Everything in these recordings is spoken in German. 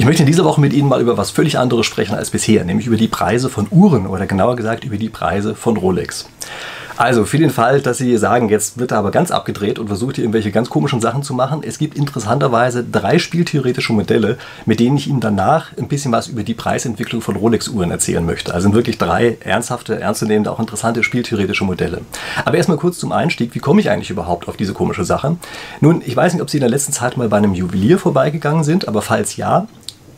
Ich möchte in dieser Woche mit Ihnen mal über was völlig anderes sprechen als bisher, nämlich über die Preise von Uhren oder genauer gesagt über die Preise von Rolex. Also für den Fall, dass Sie sagen, jetzt wird er aber ganz abgedreht und versucht hier irgendwelche ganz komischen Sachen zu machen, es gibt interessanterweise drei spieltheoretische Modelle, mit denen ich Ihnen danach ein bisschen was über die Preisentwicklung von Rolex-Uhren erzählen möchte. Also sind wirklich drei ernsthafte, ernstzunehmende, auch interessante spieltheoretische Modelle. Aber erstmal kurz zum Einstieg, wie komme ich eigentlich überhaupt auf diese komische Sache? Nun, ich weiß nicht, ob Sie in der letzten Zeit mal bei einem Juwelier vorbeigegangen sind, aber falls ja,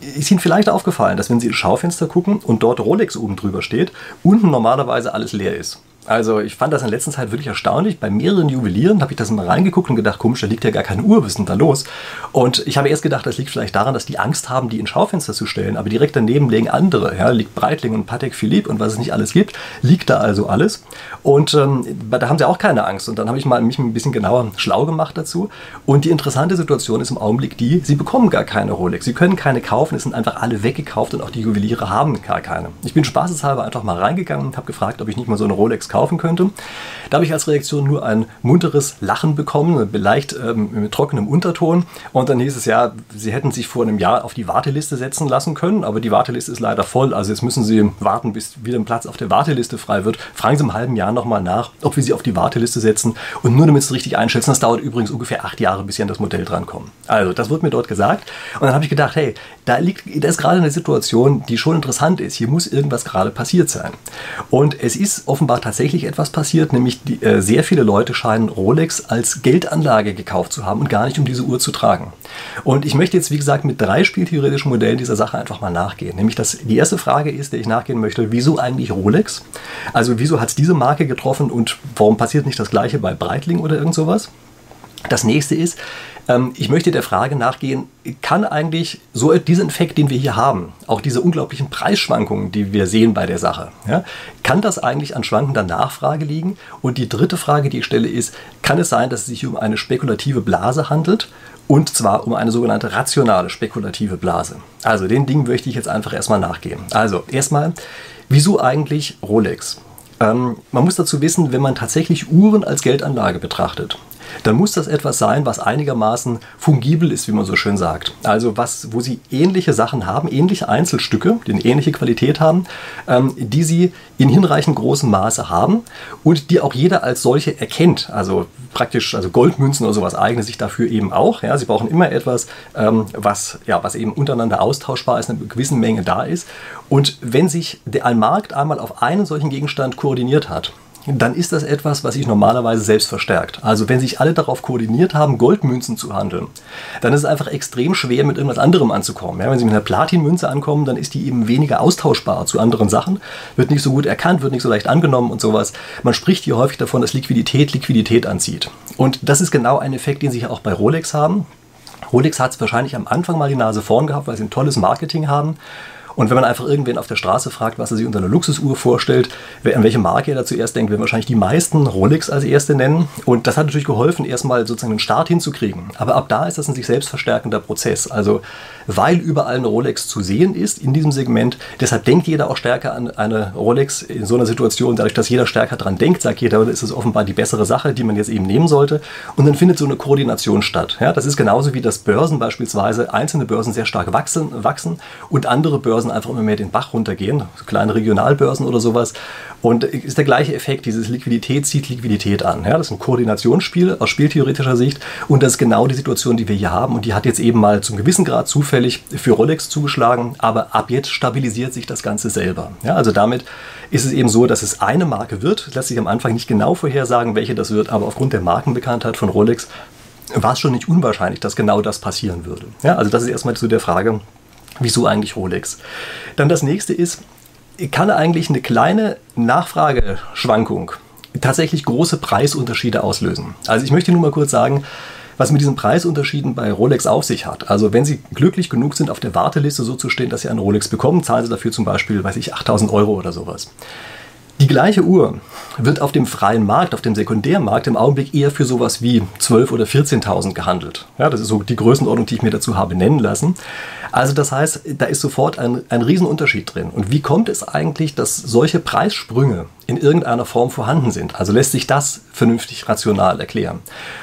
ist Ihnen vielleicht aufgefallen, dass wenn Sie ins Schaufenster gucken und dort Rolex oben drüber steht, unten normalerweise alles leer ist. Also ich fand das in letzter Zeit wirklich erstaunlich. Bei mehreren Juwelieren habe ich das mal reingeguckt und gedacht, komisch, da liegt ja gar keine Uhr, was ist denn da los? Und ich habe erst gedacht, das liegt vielleicht daran, dass die Angst haben, die ins Schaufenster zu stellen. Aber direkt daneben liegen andere. Ja, liegt Breitling und Patek Philippe und was es nicht alles gibt, liegt da also alles. Und ähm, da haben sie auch keine Angst. Und dann habe ich mal mich ein bisschen genauer schlau gemacht dazu. Und die interessante Situation ist im Augenblick die, sie bekommen gar keine Rolex. Sie können keine kaufen, es sind einfach alle weggekauft und auch die Juweliere haben gar keine. Ich bin spaßeshalber einfach mal reingegangen und habe gefragt, ob ich nicht mal so eine Rolex kaufen könnte. Da habe ich als Reaktion nur ein munteres Lachen bekommen, leicht ähm, mit trockenem Unterton. Und dann hieß es ja, sie hätten sich vor einem Jahr auf die Warteliste setzen lassen können, aber die Warteliste ist leider voll. Also jetzt müssen sie warten, bis wieder ein Platz auf der Warteliste frei wird. Fragen Sie im halben Jahr nochmal nach, ob wir sie auf die Warteliste setzen. Und nur damit Sie es richtig einschätzen, das dauert übrigens ungefähr acht Jahre, bis Sie an das Modell drankommen. Also, das wird mir dort gesagt. Und dann habe ich gedacht, hey, da liegt, da ist gerade eine Situation, die schon interessant ist. Hier muss irgendwas gerade passiert sein. Und es ist offenbar tatsächlich etwas passiert, nämlich die, äh, sehr viele Leute scheinen Rolex als Geldanlage gekauft zu haben und gar nicht um diese Uhr zu tragen. Und ich möchte jetzt, wie gesagt, mit drei spieltheoretischen Modellen dieser Sache einfach mal nachgehen. Nämlich, dass die erste Frage ist, der ich nachgehen möchte, wieso eigentlich Rolex? Also, wieso hat es diese Marke getroffen und warum passiert nicht das Gleiche bei Breitling oder irgend sowas? Das nächste ist, ähm, ich möchte der Frage nachgehen, kann eigentlich so diesen Effekt, den wir hier haben, auch diese unglaublichen Preisschwankungen, die wir sehen bei der Sache, ja, kann das eigentlich an schwankender Nachfrage liegen? Und die dritte Frage, die ich stelle, ist, kann es sein, dass es sich um eine spekulative Blase handelt? Und zwar um eine sogenannte rationale spekulative Blase. Also den Dingen möchte ich jetzt einfach erstmal nachgehen. Also erstmal, wieso eigentlich Rolex? Ähm, man muss dazu wissen, wenn man tatsächlich Uhren als Geldanlage betrachtet, dann muss das etwas sein, was einigermaßen fungibel ist, wie man so schön sagt. Also was, wo sie ähnliche Sachen haben, ähnliche Einzelstücke, die eine ähnliche Qualität haben, ähm, die sie in hinreichend großem Maße haben und die auch jeder als solche erkennt. Also praktisch, also Goldmünzen oder sowas eignen sich dafür eben auch. Ja, sie brauchen immer etwas, ähm, was, ja, was eben untereinander austauschbar ist, eine gewisse Menge da ist. Und wenn sich der, ein Markt einmal auf einen solchen Gegenstand koordiniert hat, dann ist das etwas, was sich normalerweise selbst verstärkt. Also wenn sich alle darauf koordiniert haben, Goldmünzen zu handeln, dann ist es einfach extrem schwer, mit irgendwas anderem anzukommen. Ja, wenn Sie mit einer Platinmünze ankommen, dann ist die eben weniger austauschbar zu anderen Sachen, wird nicht so gut erkannt, wird nicht so leicht angenommen und sowas. Man spricht hier häufig davon, dass Liquidität Liquidität anzieht. Und das ist genau ein Effekt, den Sie auch bei Rolex haben. Rolex hat es wahrscheinlich am Anfang mal die Nase vorn gehabt, weil sie ein tolles Marketing haben. Und wenn man einfach irgendwen auf der Straße fragt, was er sich unter einer Luxusuhr vorstellt, an welche Marke er da zuerst denkt, werden wahrscheinlich die meisten Rolex als erste nennen. Und das hat natürlich geholfen, erstmal sozusagen einen Start hinzukriegen. Aber ab da ist das ein sich selbst verstärkender Prozess. Also weil überall eine Rolex zu sehen ist in diesem Segment, deshalb denkt jeder auch stärker an eine Rolex in so einer Situation. Dadurch, dass jeder stärker dran denkt, sagt jeder, ist es offenbar die bessere Sache, die man jetzt eben nehmen sollte. Und dann findet so eine Koordination statt. Ja, das ist genauso wie das Börsen beispielsweise, einzelne Börsen sehr stark wachsen, wachsen und andere Börsen einfach immer mehr den Bach runtergehen, so kleine Regionalbörsen oder sowas. Und ist der gleiche Effekt, dieses Liquidität zieht Liquidität an. Ja, das ist ein Koordinationsspiel aus spieltheoretischer Sicht und das ist genau die Situation, die wir hier haben und die hat jetzt eben mal zum gewissen Grad zufällig für Rolex zugeschlagen, aber ab jetzt stabilisiert sich das Ganze selber. Ja, also damit ist es eben so, dass es eine Marke wird, lässt sich am Anfang nicht genau vorhersagen, welche das wird, aber aufgrund der Markenbekanntheit von Rolex war es schon nicht unwahrscheinlich, dass genau das passieren würde. Ja, also das ist erstmal zu der Frage, Wieso eigentlich Rolex? Dann das nächste ist, kann eigentlich eine kleine Nachfrageschwankung tatsächlich große Preisunterschiede auslösen? Also ich möchte nur mal kurz sagen, was mit diesen Preisunterschieden bei Rolex auf sich hat. Also wenn Sie glücklich genug sind, auf der Warteliste so zu stehen, dass Sie einen Rolex bekommen, zahlen Sie dafür zum Beispiel, weiß ich, 8000 Euro oder sowas. Die gleiche Uhr wird auf dem freien Markt, auf dem Sekundärmarkt im Augenblick eher für sowas wie 12.000 oder 14.000 gehandelt. Ja, das ist so die Größenordnung, die ich mir dazu habe nennen lassen. Also das heißt, da ist sofort ein, ein Riesenunterschied drin. Und wie kommt es eigentlich, dass solche Preissprünge in irgendeiner Form vorhanden sind. Also lässt sich das vernünftig rational erklären.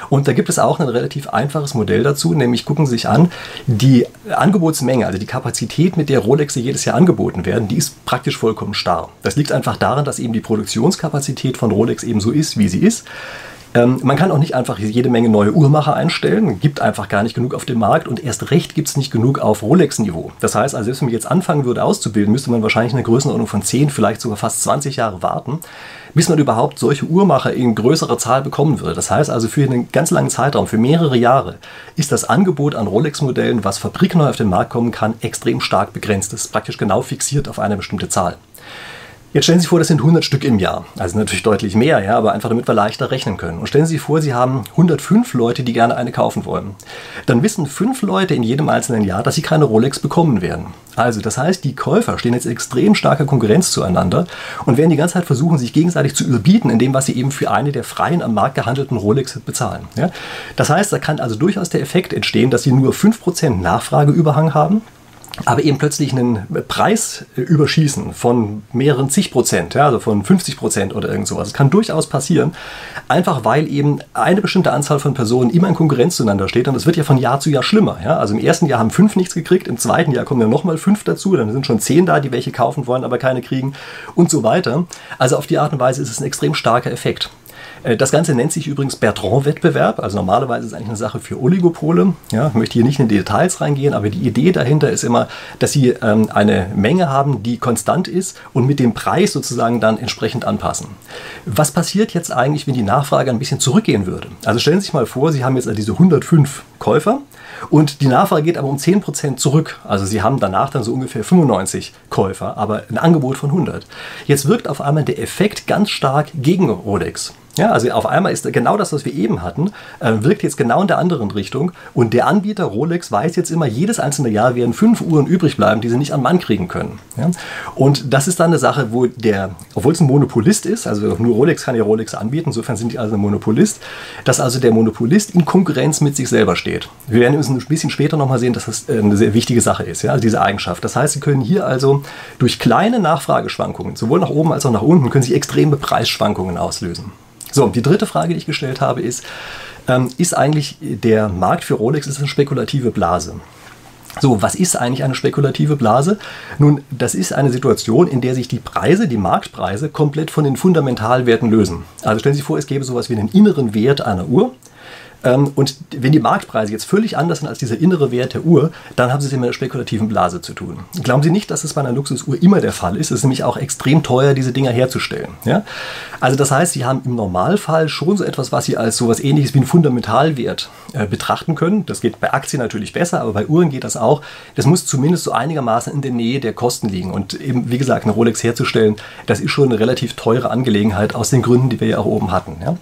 Und da gibt es auch ein relativ einfaches Modell dazu, nämlich gucken Sie sich an, die Angebotsmenge, also die Kapazität, mit der Rolexe jedes Jahr angeboten werden, die ist praktisch vollkommen starr. Das liegt einfach daran, dass eben die Produktionskapazität von Rolex eben so ist, wie sie ist. Ähm, man kann auch nicht einfach jede Menge neue Uhrmacher einstellen, gibt einfach gar nicht genug auf dem Markt und erst recht gibt es nicht genug auf Rolex-Niveau. Das heißt, also selbst wenn man jetzt anfangen würde auszubilden, müsste man wahrscheinlich eine Größenordnung von 10, vielleicht sogar fast 20 Jahre warten, bis man überhaupt solche Uhrmacher in größerer Zahl bekommen würde. Das heißt also für einen ganz langen Zeitraum, für mehrere Jahre, ist das Angebot an Rolex-Modellen, was fabrikneu auf den Markt kommen kann, extrem stark begrenzt. Das ist praktisch genau fixiert auf eine bestimmte Zahl. Jetzt stellen Sie vor, das sind 100 Stück im Jahr. Also natürlich deutlich mehr, ja, aber einfach damit wir leichter rechnen können. Und stellen Sie sich vor, Sie haben 105 Leute, die gerne eine kaufen wollen. Dann wissen fünf Leute in jedem einzelnen Jahr, dass sie keine Rolex bekommen werden. Also, das heißt, die Käufer stehen jetzt extrem starker Konkurrenz zueinander und werden die ganze Zeit versuchen, sich gegenseitig zu überbieten, in dem, was sie eben für eine der freien am Markt gehandelten Rolex bezahlen. Ja? Das heißt, da kann also durchaus der Effekt entstehen, dass sie nur 5% Nachfrageüberhang haben aber eben plötzlich einen Preis überschießen von mehreren zig Prozent, ja, also von 50 Prozent oder irgend sowas. Das kann durchaus passieren, einfach weil eben eine bestimmte Anzahl von Personen immer in Konkurrenz zueinander steht und es wird ja von Jahr zu Jahr schlimmer. Ja. Also im ersten Jahr haben fünf nichts gekriegt, im zweiten Jahr kommen dann nochmal fünf dazu, dann sind schon zehn da, die welche kaufen wollen, aber keine kriegen und so weiter. Also auf die Art und Weise ist es ein extrem starker Effekt. Äh, das Ganze nennt sich übrigens Bertrand-Wettbewerb. Also normalerweise ist es eigentlich eine Sache für Oligopole. Ja, ich möchte hier nicht in die Details reingehen, aber die Idee dahinter ist immer, dass sie ähm, eine Menge haben, die konstant ist und mit dem Preis sozusagen dann entsprechend anpassen. Was passiert jetzt eigentlich, wenn die Nachfrage ein bisschen zurückgehen würde? Also stellen Sie sich mal vor, Sie haben jetzt diese 105 Käufer und die Nachfrage geht aber um 10% zurück. Also Sie haben danach dann so ungefähr 95 Käufer, aber ein Angebot von 100. Jetzt wirkt auf einmal der Effekt ganz stark gegen Rolex. Ja, also auf einmal ist genau das, was wir eben hatten, äh, wirkt jetzt genau in der anderen Richtung. Und der Anbieter Rolex weiß jetzt immer, jedes einzelne Jahr werden fünf Uhren übrig bleiben, die sie nicht an Mann kriegen können. Ja? Und das ist dann eine Sache, wo der, obwohl es ein Monopolist ist, also nur Rolex kann ja Rolex anbieten, insofern sind die also ein Monopolist, dass also der Monopolist in Konkurrenz mit sich selber steht. Wir werden ein bisschen später nochmal sehen, dass das äh, eine sehr wichtige Sache ist, ja? also diese Eigenschaft. Das heißt, Sie können hier also durch kleine Nachfrageschwankungen, sowohl nach oben als auch nach unten, können Sie extreme Preisschwankungen auslösen. So, die dritte Frage, die ich gestellt habe, ist, ähm, ist eigentlich der Markt für Rolex ist eine spekulative Blase? So, was ist eigentlich eine spekulative Blase? Nun, das ist eine Situation, in der sich die Preise, die Marktpreise, komplett von den Fundamentalwerten lösen. Also stellen Sie sich vor, es gäbe sowas wie einen inneren Wert einer Uhr. Ähm, und wenn die Marktpreise jetzt völlig anders sind als dieser innere Wert der Uhr, dann haben Sie es mit einer spekulativen Blase zu tun. Glauben Sie nicht, dass es bei einer Luxusuhr immer der Fall ist. Es ist nämlich auch extrem teuer, diese Dinger herzustellen. Ja? Also das heißt, Sie haben im Normalfall schon so etwas, was Sie als so etwas ähnliches wie einen Fundamentalwert äh, betrachten können. Das geht bei Aktien natürlich besser, aber bei Uhren geht das auch. Das muss zumindest so einigermaßen in der Nähe der Kosten liegen. Und eben, wie gesagt, eine Rolex herzustellen, das ist schon eine relativ teure Angelegenheit aus den Gründen, die wir ja auch oben hatten. Ja?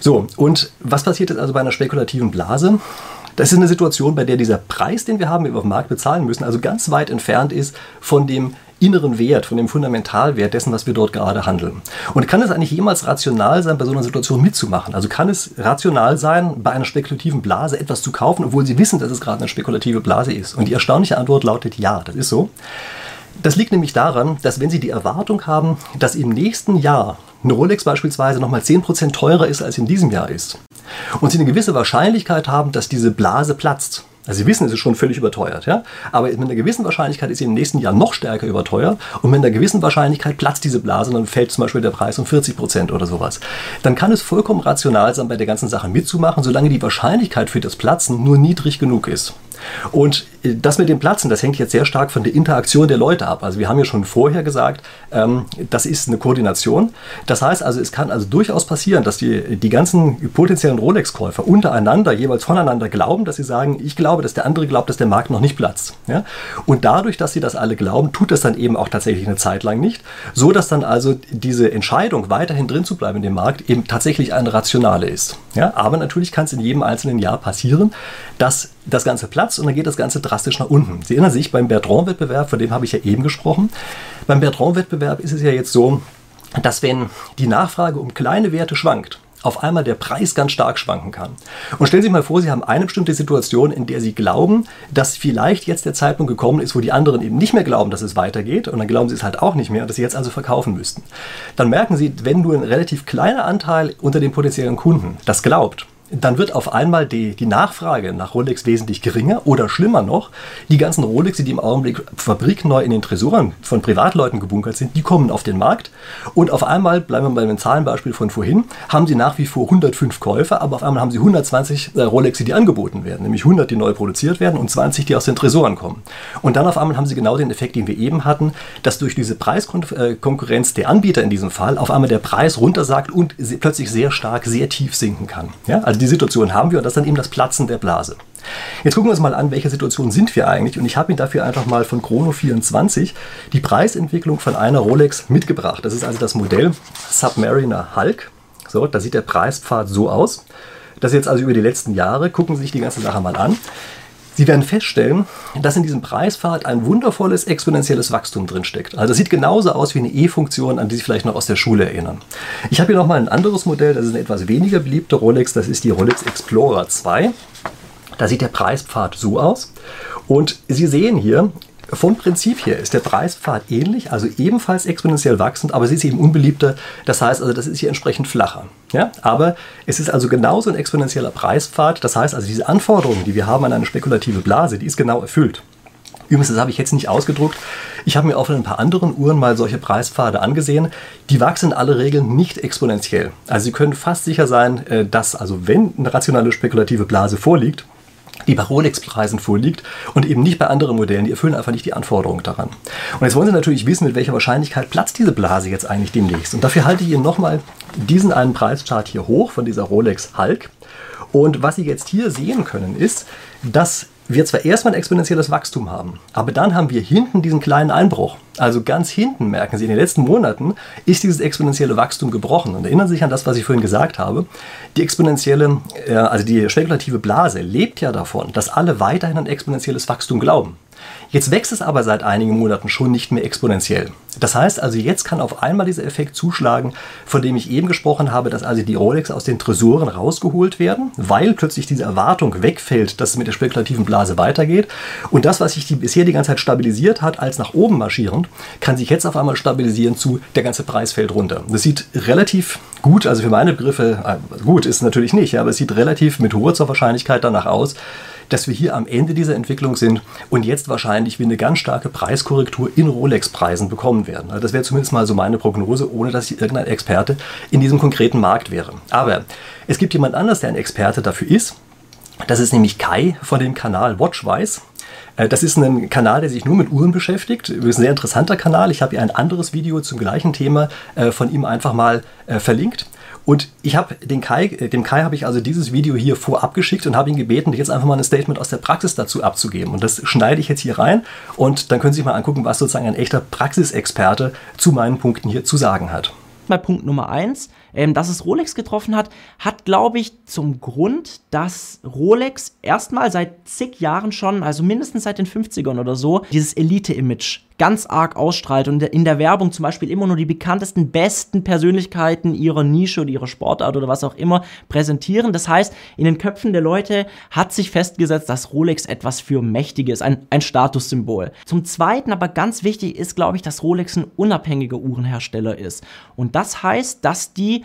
So, und was passiert jetzt also bei einer spekulativen Blase? Das ist eine Situation, bei der dieser Preis, den wir haben, den wir auf dem Markt bezahlen müssen, also ganz weit entfernt ist von dem inneren Wert, von dem Fundamentalwert dessen, was wir dort gerade handeln. Und kann es eigentlich jemals rational sein, bei so einer Situation mitzumachen? Also kann es rational sein, bei einer spekulativen Blase etwas zu kaufen, obwohl Sie wissen, dass es gerade eine spekulative Blase ist? Und die erstaunliche Antwort lautet ja, das ist so. Das liegt nämlich daran, dass wenn Sie die Erwartung haben, dass im nächsten Jahr eine Rolex beispielsweise nochmal 10% teurer ist, als in diesem Jahr ist, und Sie eine gewisse Wahrscheinlichkeit haben, dass diese Blase platzt, also Sie wissen, es ist schon völlig überteuert, ja. Aber mit einer gewissen Wahrscheinlichkeit ist sie im nächsten Jahr noch stärker überteuert und mit einer gewissen Wahrscheinlichkeit platzt diese Blase dann fällt zum Beispiel der Preis um 40 Prozent oder sowas. Dann kann es vollkommen rational sein, bei der ganzen Sache mitzumachen, solange die Wahrscheinlichkeit für das Platzen nur niedrig genug ist. Und äh, das mit dem Platzen, das hängt jetzt sehr stark von der Interaktion der Leute ab. Also wir haben ja schon vorher gesagt, ähm, das ist eine Koordination. Das heißt also, es kann also durchaus passieren, dass die, die ganzen potenziellen Rolex-Käufer untereinander jeweils voneinander glauben, dass sie sagen, ich glaube, dass der andere glaubt, dass der Markt noch nicht platzt. Ja? Und dadurch, dass sie das alle glauben, tut das dann eben auch tatsächlich eine Zeit lang nicht, so dass dann also diese Entscheidung, weiterhin drin zu bleiben in dem Markt, eben tatsächlich eine rationale ist. Ja? Aber natürlich kann es in jedem einzelnen Jahr passieren, dass das Ganze platzt und dann geht das Ganze drastisch nach unten. Sie erinnern sich beim Bertrand-Wettbewerb, von dem habe ich ja eben gesprochen. Beim Bertrand-Wettbewerb ist es ja jetzt so, dass wenn die Nachfrage um kleine Werte schwankt, auf einmal der Preis ganz stark schwanken kann. Und stellen Sie sich mal vor, Sie haben eine bestimmte Situation, in der Sie glauben, dass vielleicht jetzt der Zeitpunkt gekommen ist, wo die anderen eben nicht mehr glauben, dass es weitergeht und dann glauben Sie es halt auch nicht mehr, dass Sie jetzt also verkaufen müssten. Dann merken Sie, wenn nur ein relativ kleiner Anteil unter den potenziellen Kunden das glaubt, dann wird auf einmal die, die Nachfrage nach Rolex wesentlich geringer oder schlimmer noch, die ganzen Rolex, die im Augenblick fabrikneu in den Tresoren von Privatleuten gebunkert sind, die kommen auf den Markt und auf einmal, bleiben wir bei dem Zahlenbeispiel von vorhin, haben sie nach wie vor 105 Käufer, aber auf einmal haben sie 120 äh, Rolex, die angeboten werden, nämlich 100, die neu produziert werden und 20, die aus den Tresoren kommen. Und dann auf einmal haben sie genau den Effekt, den wir eben hatten, dass durch diese Preiskonkurrenz der Anbieter in diesem Fall auf einmal der Preis runtersagt und plötzlich sehr stark, sehr tief sinken kann. Ja? Also also die Situation haben wir und das ist dann eben das Platzen der Blase. Jetzt gucken wir uns mal an, welche Situation sind wir eigentlich. Und ich habe Ihnen dafür einfach mal von Chrono24 die Preisentwicklung von einer Rolex mitgebracht. Das ist also das Modell Submariner Hulk. So, da sieht der Preispfad so aus. Das jetzt also über die letzten Jahre. Gucken Sie sich die ganze Sache mal an. Sie werden feststellen, dass in diesem Preispfad ein wundervolles exponentielles Wachstum drinsteckt. Also es sieht genauso aus wie eine E-Funktion, an die Sie vielleicht noch aus der Schule erinnern. Ich habe hier nochmal ein anderes Modell, das ist eine etwas weniger beliebte Rolex, das ist die Rolex Explorer 2. Da sieht der Preispfad so aus. Und Sie sehen hier, vom Prinzip her ist der Preispfad ähnlich, also ebenfalls exponentiell wachsend, aber sie ist eben unbeliebter. Das heißt also, das ist hier entsprechend flacher. Ja? Aber es ist also genauso ein exponentieller Preispfad. Das heißt also, diese Anforderungen, die wir haben an eine spekulative Blase, die ist genau erfüllt. Übrigens, das habe ich jetzt nicht ausgedruckt. Ich habe mir auch von ein paar anderen Uhren mal solche Preispfade angesehen. Die wachsen in aller Regel nicht exponentiell. Also Sie können fast sicher sein, äh, dass also wenn eine rationale spekulative Blase vorliegt, die bei Rolex-Preisen vorliegt und eben nicht bei anderen Modellen. Die erfüllen einfach nicht die Anforderungen daran. Und jetzt wollen Sie natürlich wissen, mit welcher Wahrscheinlichkeit platzt diese Blase jetzt eigentlich demnächst. Und dafür halte ich Ihnen nochmal diesen einen Preischart hier hoch von dieser Rolex Hulk. Und was Sie jetzt hier sehen können, ist, dass wir zwar erstmal ein exponentielles Wachstum haben, aber dann haben wir hinten diesen kleinen Einbruch. Also ganz hinten merken Sie, in den letzten Monaten ist dieses exponentielle Wachstum gebrochen. Und erinnern Sie sich an das, was ich vorhin gesagt habe. Die exponentielle, äh, also die spekulative Blase lebt ja davon, dass alle weiterhin an exponentielles Wachstum glauben. Jetzt wächst es aber seit einigen Monaten schon nicht mehr exponentiell. Das heißt also, jetzt kann auf einmal dieser Effekt zuschlagen, von dem ich eben gesprochen habe, dass also die Rolex aus den Tresoren rausgeholt werden, weil plötzlich diese Erwartung wegfällt, dass es mit der spekulativen Blase weitergeht. Und das, was sich die, bisher die ganze Zeit stabilisiert hat, als nach oben marschierend, kann sich jetzt auf einmal stabilisieren zu, der ganze Preis fällt runter. Das sieht relativ gut, also für meine Begriffe, äh, gut ist natürlich nicht, aber es sieht relativ mit hoher Wahrscheinlichkeit danach aus, dass wir hier am Ende dieser Entwicklung sind und jetzt wahrscheinlich wir eine ganz starke Preiskorrektur in Rolex-Preisen bekommen werden. Also das wäre zumindest mal so meine Prognose, ohne dass ich irgendein Experte in diesem konkreten Markt wäre. Aber es gibt jemand anders, der ein Experte dafür ist. Das ist nämlich Kai von dem Kanal Watchwise. Äh, das ist ein Kanal, der sich nur mit Uhren beschäftigt. Das ist ein sehr interessanter Kanal. Ich habe hier ein anderes Video zum gleichen Thema äh, von ihm einfach mal äh, verlinkt. Und ich habe den Kai, dem Kai habe ich also dieses Video hier vorab geschickt und habe ihn gebeten, jetzt einfach mal ein Statement aus der Praxis dazu abzugeben. Und das schneide ich jetzt hier rein und dann können Sie sich mal angucken, was sozusagen ein echter Praxisexperte zu meinen Punkten hier zu sagen hat. Bei Punkt Nummer eins ähm, dass es Rolex getroffen hat, hat, glaube ich, zum Grund, dass Rolex erstmal seit zig Jahren schon, also mindestens seit den 50ern oder so, dieses Elite-Image ganz arg ausstrahlt und in der Werbung zum Beispiel immer nur die bekanntesten, besten Persönlichkeiten ihrer Nische oder ihrer Sportart oder was auch immer präsentieren. Das heißt, in den Köpfen der Leute hat sich festgesetzt, dass Rolex etwas für Mächtiges, ein, ein Statussymbol. Zum Zweiten aber ganz wichtig ist, glaube ich, dass Rolex ein unabhängiger Uhrenhersteller ist. Und das heißt, dass die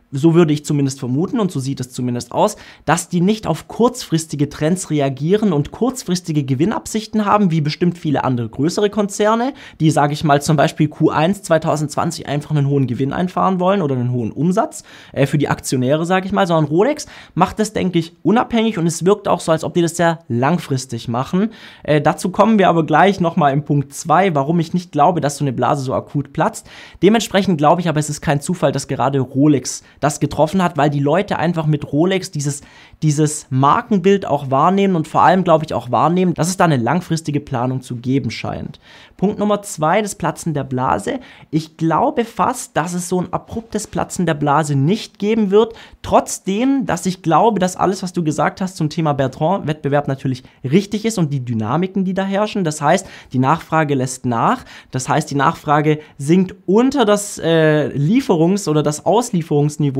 so würde ich zumindest vermuten und so sieht es zumindest aus, dass die nicht auf kurzfristige Trends reagieren und kurzfristige Gewinnabsichten haben, wie bestimmt viele andere größere Konzerne, die, sage ich mal, zum Beispiel Q1 2020 einfach einen hohen Gewinn einfahren wollen oder einen hohen Umsatz äh, für die Aktionäre, sage ich mal, sondern Rolex macht das, denke ich, unabhängig und es wirkt auch so, als ob die das sehr langfristig machen. Äh, dazu kommen wir aber gleich nochmal im Punkt 2, warum ich nicht glaube, dass so eine Blase so akut platzt. Dementsprechend glaube ich aber, es ist kein Zufall, dass gerade Rolex das getroffen hat, weil die Leute einfach mit Rolex dieses dieses Markenbild auch wahrnehmen und vor allem, glaube ich, auch wahrnehmen, dass es da eine langfristige Planung zu geben scheint. Punkt Nummer zwei, das Platzen der Blase. Ich glaube fast, dass es so ein abruptes Platzen der Blase nicht geben wird. Trotzdem, dass ich glaube, dass alles, was du gesagt hast zum Thema Bertrand-Wettbewerb natürlich richtig ist und die Dynamiken, die da herrschen. Das heißt, die Nachfrage lässt nach. Das heißt, die Nachfrage sinkt unter das äh, Lieferungs- oder das Auslieferungsniveau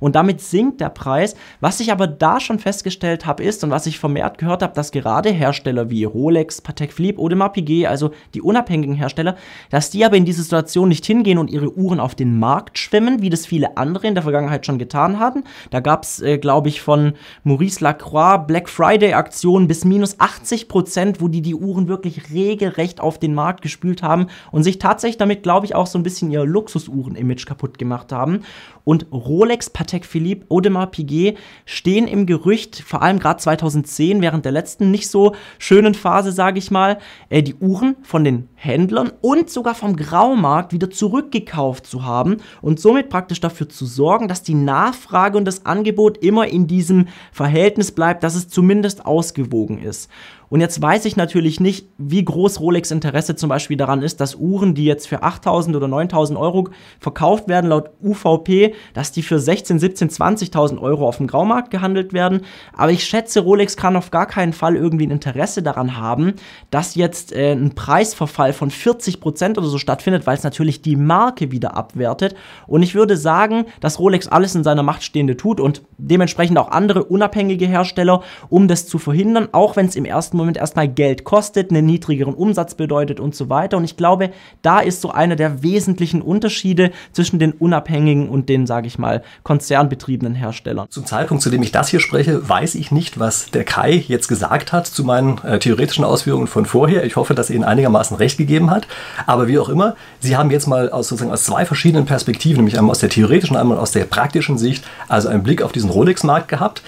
und damit sinkt der Preis. Was ich aber da schon festgestellt habe, ist und was ich vermehrt gehört habe, dass gerade Hersteller wie Rolex, Patek Philippe, Audemars Piguet, also die unabhängigen unabhängigen Hersteller, dass die aber in diese Situation nicht hingehen und ihre Uhren auf den Markt schwimmen, wie das viele andere in der Vergangenheit schon getan haben. Da gab es, äh, glaube ich, von Maurice Lacroix Black Friday Aktionen bis minus 80 Prozent, wo die die Uhren wirklich regelrecht auf den Markt gespült haben und sich tatsächlich damit, glaube ich, auch so ein bisschen ihr Luxusuhren-Image kaputt gemacht haben. Und Rolex, Patek Philippe, Audemars Piguet stehen im Gerücht, vor allem gerade 2010, während der letzten nicht so schönen Phase, sage ich mal, äh, die Uhren von den Händlern und sogar vom Graumarkt wieder zurückgekauft zu haben und somit praktisch dafür zu sorgen, dass die Nachfrage und das Angebot immer in diesem Verhältnis bleibt, dass es zumindest ausgewogen ist. Und jetzt weiß ich natürlich nicht, wie groß Rolex Interesse zum Beispiel daran ist, dass Uhren, die jetzt für 8.000 oder 9.000 Euro verkauft werden, laut UVP, dass die für 16, 17, 20.000 Euro auf dem Graumarkt gehandelt werden. Aber ich schätze, Rolex kann auf gar keinen Fall irgendwie ein Interesse daran haben, dass jetzt äh, ein Preisverfall von 40 Prozent oder so stattfindet, weil es natürlich die Marke wieder abwertet. Und ich würde sagen, dass Rolex alles in seiner Macht Stehende tut und dementsprechend auch andere unabhängige Hersteller, um das zu verhindern, auch wenn es im ersten Moment erstmal Geld kostet, einen niedrigeren Umsatz bedeutet und so weiter. Und ich glaube, da ist so einer der wesentlichen Unterschiede zwischen den unabhängigen und den, sage ich mal, konzernbetriebenen Herstellern. Zum Zeitpunkt, zu dem ich das hier spreche, weiß ich nicht, was der Kai jetzt gesagt hat zu meinen äh, theoretischen Ausführungen von vorher. Ich hoffe, dass er Ihnen einigermaßen recht gegeben hat. Aber wie auch immer, Sie haben jetzt mal aus, sozusagen aus zwei verschiedenen Perspektiven, nämlich einmal aus der theoretischen, einmal aus der praktischen Sicht, also einen Blick auf diesen Rolex-Markt gehabt.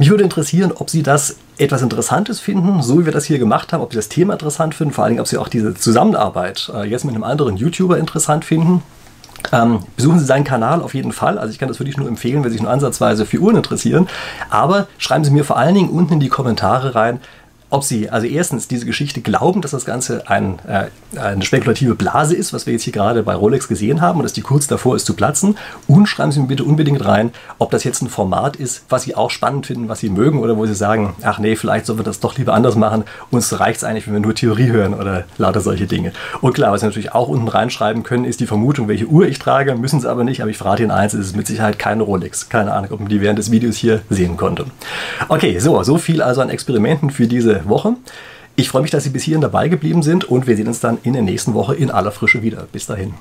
Mich würde interessieren, ob Sie das etwas Interessantes finden, so wie wir das hier gemacht haben, ob Sie das Thema interessant finden, vor allen Dingen, ob Sie auch diese Zusammenarbeit äh, jetzt mit einem anderen YouTuber interessant finden. Ähm, besuchen Sie seinen Kanal auf jeden Fall. Also ich kann das wirklich nur empfehlen, wenn Sie sich nur ansatzweise für Uhren interessieren. Aber schreiben Sie mir vor allen Dingen unten in die Kommentare rein, ob Sie also erstens diese Geschichte glauben, dass das Ganze ein, äh, eine spekulative Blase ist, was wir jetzt hier gerade bei Rolex gesehen haben und dass die kurz davor ist zu platzen. Und schreiben Sie mir bitte unbedingt rein, ob das jetzt ein Format ist, was Sie auch spannend finden, was Sie mögen oder wo Sie sagen, ach nee, vielleicht sollen wir das doch lieber anders machen. Uns reicht es eigentlich, wenn wir nur Theorie hören oder lauter solche Dinge. Und klar, was Sie natürlich auch unten reinschreiben können, ist die Vermutung, welche Uhr ich trage. Müssen Sie aber nicht, aber ich verrate Ihnen eins, es ist mit Sicherheit keine Rolex. Keine Ahnung, ob man die während des Videos hier sehen konnte. Okay, so, so viel also an Experimenten für diese Woche. Ich freue mich, dass Sie bis hierhin dabei geblieben sind und wir sehen uns dann in der nächsten Woche in aller Frische wieder. Bis dahin.